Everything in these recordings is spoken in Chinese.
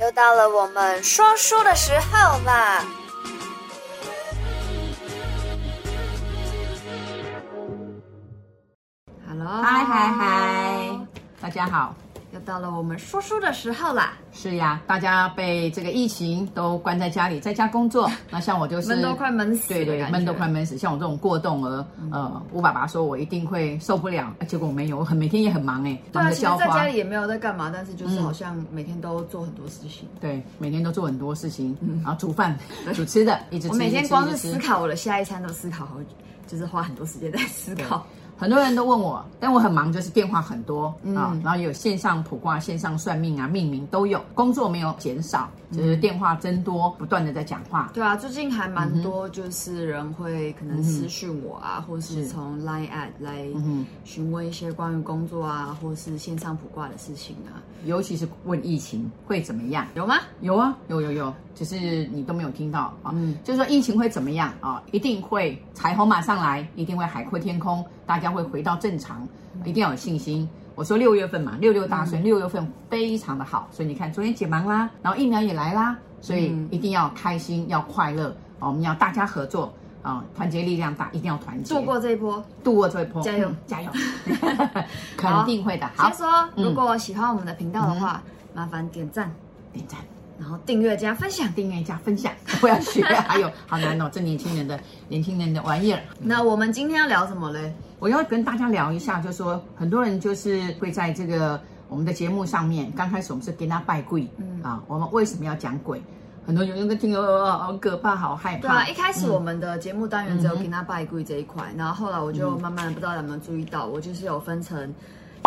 又到了我们说书的时候啦！Hello，嗨嗨嗨，大家好。又到了我们说书的时候啦！是呀，大家被这个疫情都关在家里，在家工作。那像我就是闷都快闷死，对对，闷都快闷死。像我这种过动儿，嗯、呃，我爸爸说我一定会受不了，结果我没有，我很每天也很忙哎，忙着浇花。在家里也没有在干嘛，但是就是好像每天都做很多事情。嗯、对，每天都做很多事情，嗯、然后煮饭、煮吃的，一直吃。我每天光是思考我的下一餐都思考好久，就是花很多时间在思考。很多人都问我，但我很忙，就是电话很多啊、嗯哦，然后有线上卜卦、线上算命啊、命名都有，工作没有减少，就是电话增多，不断的在讲话。对啊，最近还蛮多，就是人会可能私讯我啊，嗯、或是从 Line at 来询问一些关于工作啊，或是线上卜卦的事情啊。尤其是问疫情会怎么样？有吗？有啊，有有有，只是你都没有听到啊。嗯，就是说疫情会怎么样啊？一定会彩虹马上来，一定会海阔天空，大家会回到正常，一定要有信心。我说六月份嘛，六六大顺，六月份非常的好，所以你看昨天解盲啦，然后疫苗也来啦，所以一定要开心，要快乐，我们要大家合作。啊，团结力量大，一定要团结，度过这一波，度过这一波，加油，嗯、加油，肯定会的。好，先说，如果喜欢我们的频道的话，嗯、麻烦点赞，点赞，然后订阅加分享，订阅加分享，不要学，还有好难哦，这年轻人的年轻人的玩意儿。那我们今天要聊什么嘞？我要跟大家聊一下，就是说很多人就是会在这个我们的节目上面，刚开始我们是给他拜鬼，嗯啊，我们为什么要讲鬼？很多有人在听哦，好可怕，好害怕。对啊，一开始我们的节目单元只有给他拜鬼这一块，嗯、然后后来我就慢慢的不知道有没有注意到，嗯、我就是有分成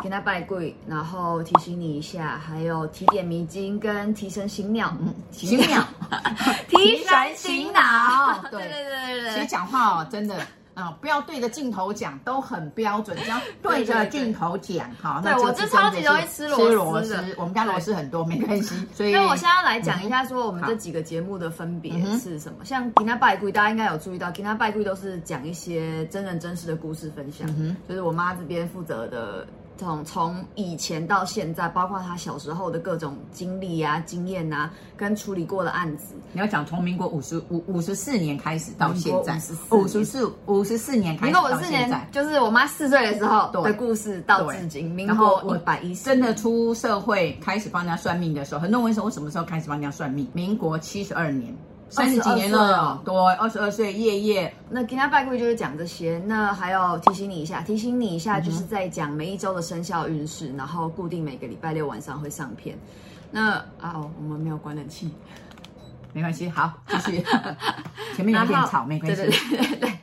给他拜跪，然后提醒你一下，还有提点迷津跟提神醒脑，嗯，醒脑，提神醒脑。对对对对 对，其实讲话哦，真的。啊、哦，不要对着镜头讲，都很标准。只要 对着镜头讲，好，对我这超级容易吃螺丝的。我们家螺丝很多，没关系。所以，那我现在要来讲一下，说我们这几个节目的分别是什么？嗯、像吉娜拜贵，大家应该有注意到，吉娜拜贵都是讲一些真人真事的故事分享，嗯、就是我妈这边负责的。从从以前到现在，包括他小时候的各种经历啊、经验啊，跟处理过的案子。你要讲从民国五十五五十四年开始到现在，五十四五十四年开始，民国五十四年就是我妈四岁的时候的故事到至今。民国一百一十，真的出社会开始帮人家算命的时候，很多人问我什么时候开始帮人家算命？民国七十二年。三十几年了，对，二十二岁，夜夜。那给他拜会就是讲这些，那还要提醒你一下，提醒你一下，就是在讲每一周的生肖运势，然后固定每个礼拜六晚上会上片。那啊，我们没有关冷气，没关系，好，继续。前面有点吵，没关系。对对对对对。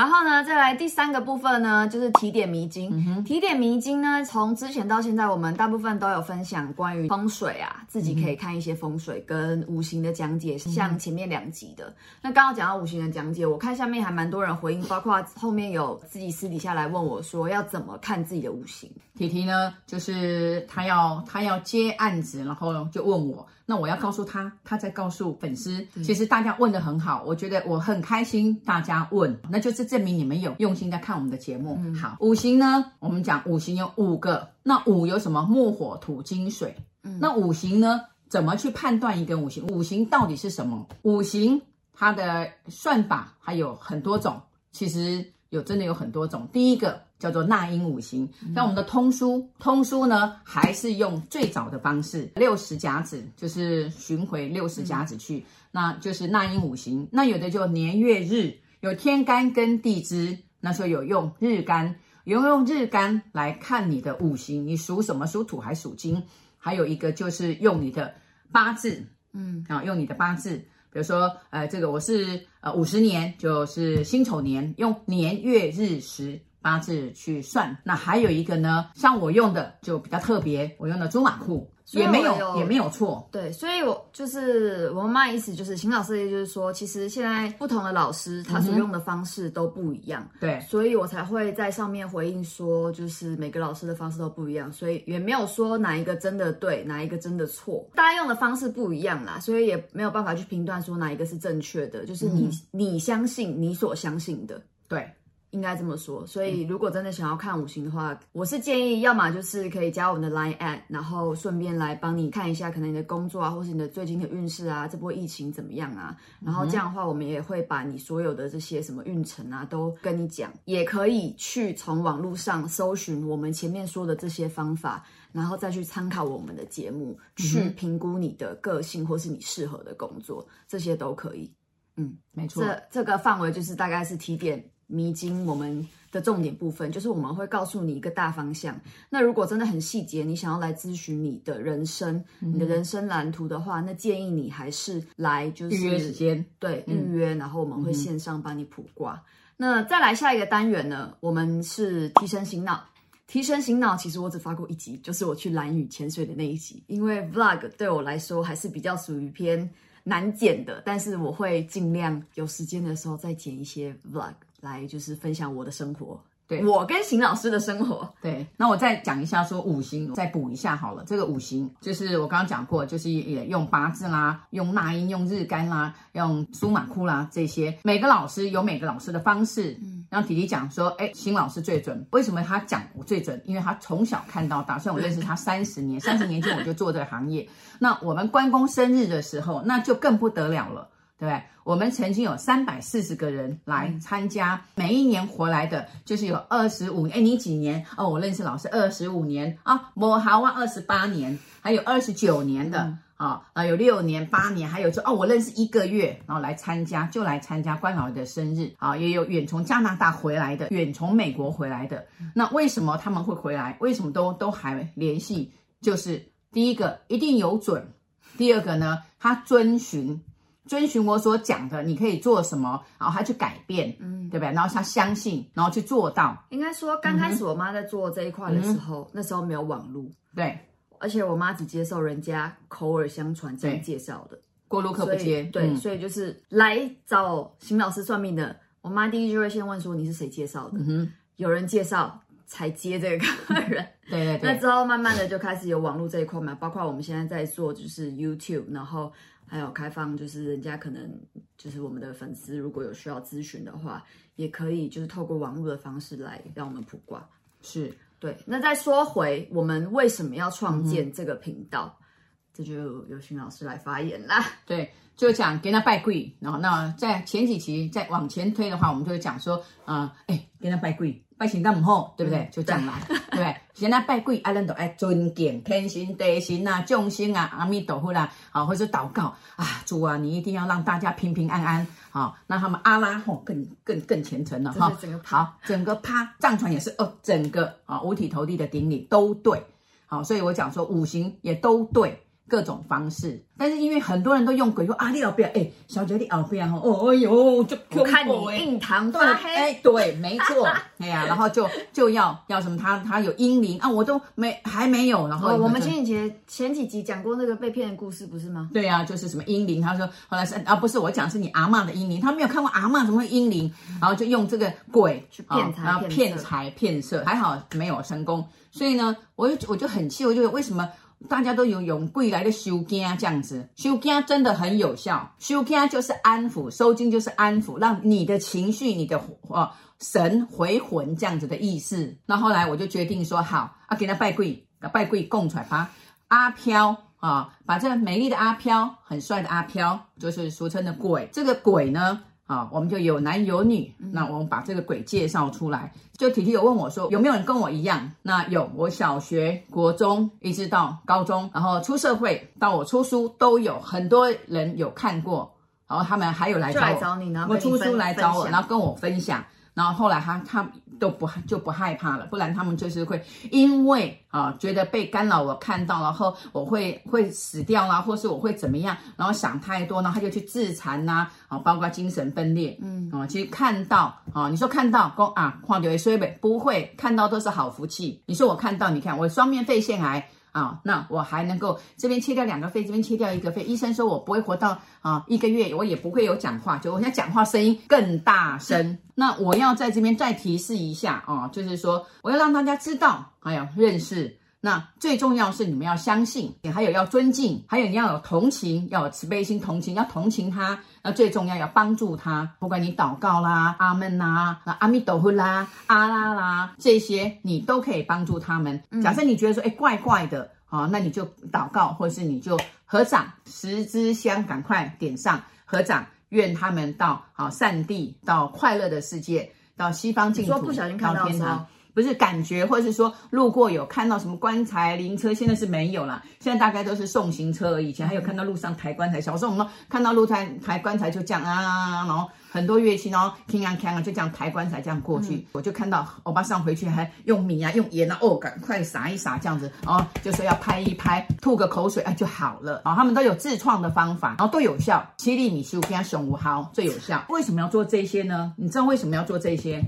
然后呢，再来第三个部分呢，就是提点迷津。嗯、提点迷津呢，从之前到现在，我们大部分都有分享关于风水啊，自己可以看一些风水跟五行的讲解，嗯、像前面两集的。那刚刚讲到五行的讲解，我看下面还蛮多人回应，包括后面有自己私底下来问我说，要怎么看自己的五行。提提呢，就是他要他要接案子，然后就问我。那我要告诉他，他在告诉粉丝。其实大家问的很好，我觉得我很开心。大家问，那就是证明你们有用心在看我们的节目。嗯、好，五行呢，我们讲五行有五个。那五有什么？木、火、土、金、水。嗯、那五行呢？怎么去判断一个五行？五行到底是什么？五行它的算法还有很多种，其实有真的有很多种。第一个。叫做纳音五行，那我们的通书，通书呢还是用最早的方式，六十甲子，就是巡回六十甲子去，嗯、那就是纳音五行。那有的就年月日，有天干跟地支，那时候有用日干，有用日干来看你的五行，你属什么？属土还属金？还有一个就是用你的八字，嗯，啊，用你的八字，比如说，呃，这个我是呃五十年，就是辛丑年，用年月日时。八字去算，那还有一个呢，像我用的就比较特别，我用的朱马库也没有，有也没有错。对，所以我就是我妈妈意思，就是邢老师也就是说，其实现在不同的老师他所用的方式都不一样。嗯、对，所以我才会在上面回应说，就是每个老师的方式都不一样，所以也没有说哪一个真的对，哪一个真的错，大家用的方式不一样啦，所以也没有办法去评断说哪一个是正确的，就是你、嗯、你相信你所相信的，对。应该这么说，所以如果真的想要看五行的话，我是建议，要么就是可以加我们的 Line at，然后顺便来帮你看一下，可能你的工作啊，或是你的最近的运势啊，这波疫情怎么样啊？然后这样的话，我们也会把你所有的这些什么运程啊，都跟你讲。也可以去从网络上搜寻我们前面说的这些方法，然后再去参考我们的节目，去评估你的个性或是你适合的工作，这些都可以。嗯，没错，这这个范围就是大概是提点。迷津，我们的重点部分就是我们会告诉你一个大方向。那如果真的很细节，你想要来咨询你的人生、嗯、你的人生蓝图的话，那建议你还是来就是预约时间，对，预约，然后我们会线上帮你卜卦。嗯、那再来下一个单元呢，我们是提神醒脑。提神醒脑，其实我只发过一集，就是我去蓝屿潜水的那一集，因为 Vlog 对我来说还是比较属于偏难剪的，但是我会尽量有时间的时候再剪一些 Vlog。来就是分享我的生活，对，我跟邢老师的生活。对，那我再讲一下说五行，再补一下好了。这个五行就是我刚刚讲过，就是也用八字啦，用纳音，用日干啦，用苏马库啦这些。每个老师有每个老师的方式。嗯，然后弟弟讲说，哎，邢老师最准。为什么他讲我最准？因为他从小看到大，虽然我认识他三十年，三十年前我就做这个行业。那我们关公生日的时候，那就更不得了了。对不对？我们曾经有三百四十个人来参加，每一年回来的，就是有二十五。哎，你几年？哦，我认识老师二十五年啊，我好啊，二十八年，还有二十九年的啊，啊，有六年、八年，还有就哦，我认识一个月，然后来参加，就来参加关老爷的生日啊，也有远从加拿大回来的，远从美国回来的。那为什么他们会回来？为什么都都还联系？就是第一个一定有准，第二个呢，他遵循。遵循我所讲的，你可以做什么，然后他去改变，嗯，对不对？然后他相信，然后去做到。应该说，刚开始我妈在做这一块的时候，嗯、那时候没有网络，对，而且我妈只接受人家口耳相传这样介绍的，过路客不接，对，所以就是来找邢老师算命的，我妈第一就会先问说你是谁介绍的，嗯，有人介绍才接这个客人，对对对。那之后慢慢的就开始有网络这一块嘛，包括我们现在在做就是 YouTube，然后。还有开放，就是人家可能就是我们的粉丝，如果有需要咨询的话，也可以就是透过网络的方式来让我们卜卦。是对。那再说回我们为什么要创建这个频道，嗯、这就由邢老师来发言啦。对，就讲给他拜跪，然后那在前几期再往前推的话，我们就会讲说，啊、呃，哎，给他拜跪。拜请大母后，对不对？就这样来，对不对？现在拜鬼，阿人都爱尊敬天神、地神啊、众生啊、阿弥陀佛啦，啊，或者祷告啊，主啊，你一定要让大家平平安安，好，让他们阿拉吼更更更虔诚了哈。好，整个趴藏传也是哦，整个啊五体投地的顶礼都对，好，所以我讲说五行也都对。各种方式，但是因为很多人都用鬼说啊，你后边哎，小姐你后边哦，哦哎呦，就我看你印堂发黑，哎，对，没错，哎呀，然后就就要要什么，他他有阴灵啊，我都没还没有，然后、哦、我们前几节前几集讲过那个被骗的故事，不是吗？对呀、啊，就是什么阴灵，他说后来是啊，不是我讲是你阿嬷的阴灵，他没有看过阿嬷怎么会阴灵，然后就用这个鬼去骗财，然后骗财骗色，还好没有成功，所以呢，我就我就很气，我就为什么？大家都有用贵来的收惊这样子，收惊真的很有效。收惊就是安抚，收惊就是安抚，让你的情绪、你的哦神回魂这样子的意思。那后来我就决定说，好啊，给他拜跪，拜跪供出来，把阿飘啊，把这美丽的阿飘，很帅的阿飘，就是俗称的鬼。这个鬼呢？啊，我们就有男有女，那我们把这个鬼介绍出来。就体体有问我说，有没有人跟我一样？那有，我小学、国中一直到高中，然后出社会到我出书，都有很多人有看过，然后他们还有来找我，找你呢，我出书来找我，然后跟我分享。然后后来他他都不就不害怕了，不然他们就是会因为啊觉得被干扰，我看到然后我会会死掉啦，或是我会怎么样，然后想太多，然后他就去自残呐，啊，包括精神分裂，嗯啊，其实看到啊，你说看到公啊，况且衰呗，不会看到都是好福气。你说我看到，你看我双面肺腺癌。啊，那我还能够这边切掉两个肺，这边切掉一个肺。医生说我不会活到啊一个月，我也不会有讲话，就我现在讲话声音更大声。那我要在这边再提示一下啊，就是说我要让大家知道，哎呀认识那最重要是你们要相信，也还有要尊敬，还有你要有同情，要有慈悲心，同情要同情他。那最重要要帮助他，不管你祷告啦、阿门啦、阿弥陀佛啦、阿拉啦这些，你都可以帮助他们。假设你觉得说，哎，怪怪的，好，那你就祷告，或者是你就合掌，十支香赶快点上，合掌，愿他们到好善地，到快乐的世界，到西方净土，说不小心看到到天堂。不是感觉，或者是说路过有看到什么棺材灵车，现在是没有了。现在大概都是送行车而已。以前还有看到路上抬棺材，小时候我们看到路台抬棺材就这样啊，然后很多乐器，然后锵啊锵啊，就这样抬棺材这样过去。嗯、我就看到欧巴上回去还用米啊用盐啊哦，赶快撒一撒这样子，然后就说要拍一拍，吐个口水，啊就好了。啊他们都有自创的方法，然后都有效。七粒米十五片熊五毫最有效。为什么要做这些呢？你知道为什么要做这些？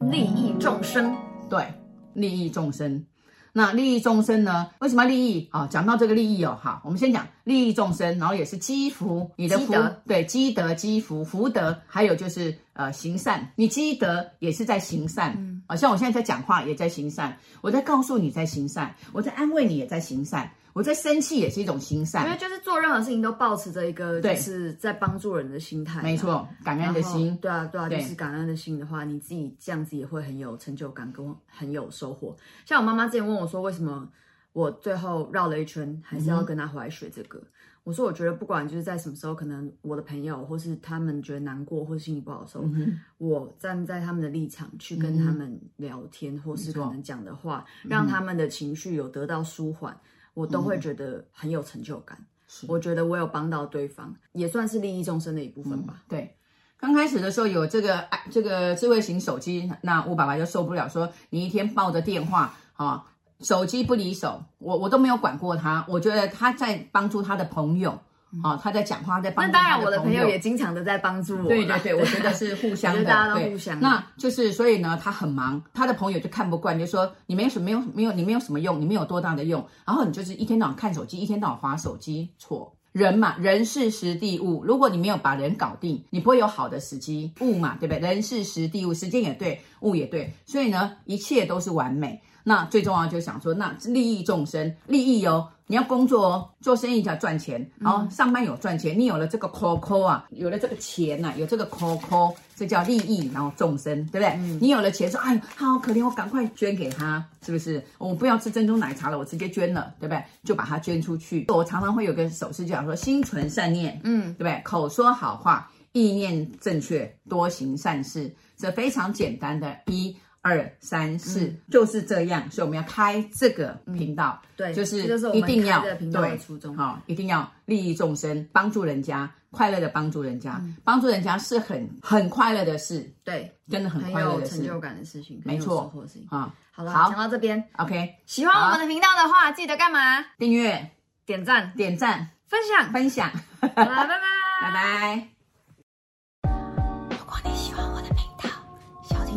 利益众生。对，利益众生。那利益众生呢？为什么要利益啊？讲到这个利益哦，好，我们先讲利益众生，然后也是积福，你的福，德对，积德积福，福德，还有就是呃行善，你积德也是在行善，嗯，啊，像我现在在讲话也在行善，我在告诉你在行善，我在安慰你也在行善。我在生气也是一种心善，因为就是做任何事情都保持着一个就是在帮助人的心态，没错，感恩的心，对啊，对啊，就是感恩的心的话，你自己这样子也会很有成就感，跟很有收获。像我妈妈之前问我说，为什么我最后绕了一圈还是要跟她回来学这个？嗯、我说，我觉得不管就是在什么时候，可能我的朋友或是他们觉得难过或是心情不好的时候，嗯、我站在他们的立场去跟他们聊天，嗯、或是可能讲的话，嗯、让他们的情绪有得到舒缓。我都会觉得很有成就感，是我觉得我有帮到对方，也算是利益众生的一部分吧。嗯、对，刚开始的时候有这个这个智慧型手机，那我爸爸就受不了，说你一天抱着电话啊，手机不离手，我我都没有管过他，我觉得他在帮助他的朋友。哦，他在讲话，在帮。那当然，我的朋友也经常的在帮助我。对对对，我觉得是互相的，大家都互相。那就是，所以呢，他很忙，他的朋友就看不惯，就说你没有什么，没有没有，你没有什么用，你没有多大的用。然后你就是一天到晚看手机，一天到晚划手机。错，人嘛，人事时地物。如果你没有把人搞定，你不会有好的时机。物嘛，对不对？人事时地物，时间也对，物也对。所以呢，一切都是完美。那最重要就想说，那利益众生，利益哦。你要工作哦，做生意就要赚钱，然后上班有赚钱，你有了这个 COCO 啊，有了这个钱呐、啊，有这个 COCO，，这叫利益，然后众生，对不对？嗯、你有了钱，说哎，他好可怜，我赶快捐给他，是不是？我不要吃珍珠奶茶了，我直接捐了，对不对？就把它捐出去。我常常会有个手势，就讲说心存善念，嗯，对不对？口说好话，意念正确，多行善事，这非常简单的一。二三四、嗯、就是这样，所以我们要开这个频道，嗯、对，就是一定要对，好，一定要利益众生，帮助人家，快乐的帮助人家，嗯、帮助人家是很很快乐的事，对，真的很快乐的事，成就感的事情，没错，啊，好。了，好。讲到这边，OK，喜欢我们的频道的话，记得干嘛？订阅、点赞、点赞、分享、分享，好了，拜拜，拜拜。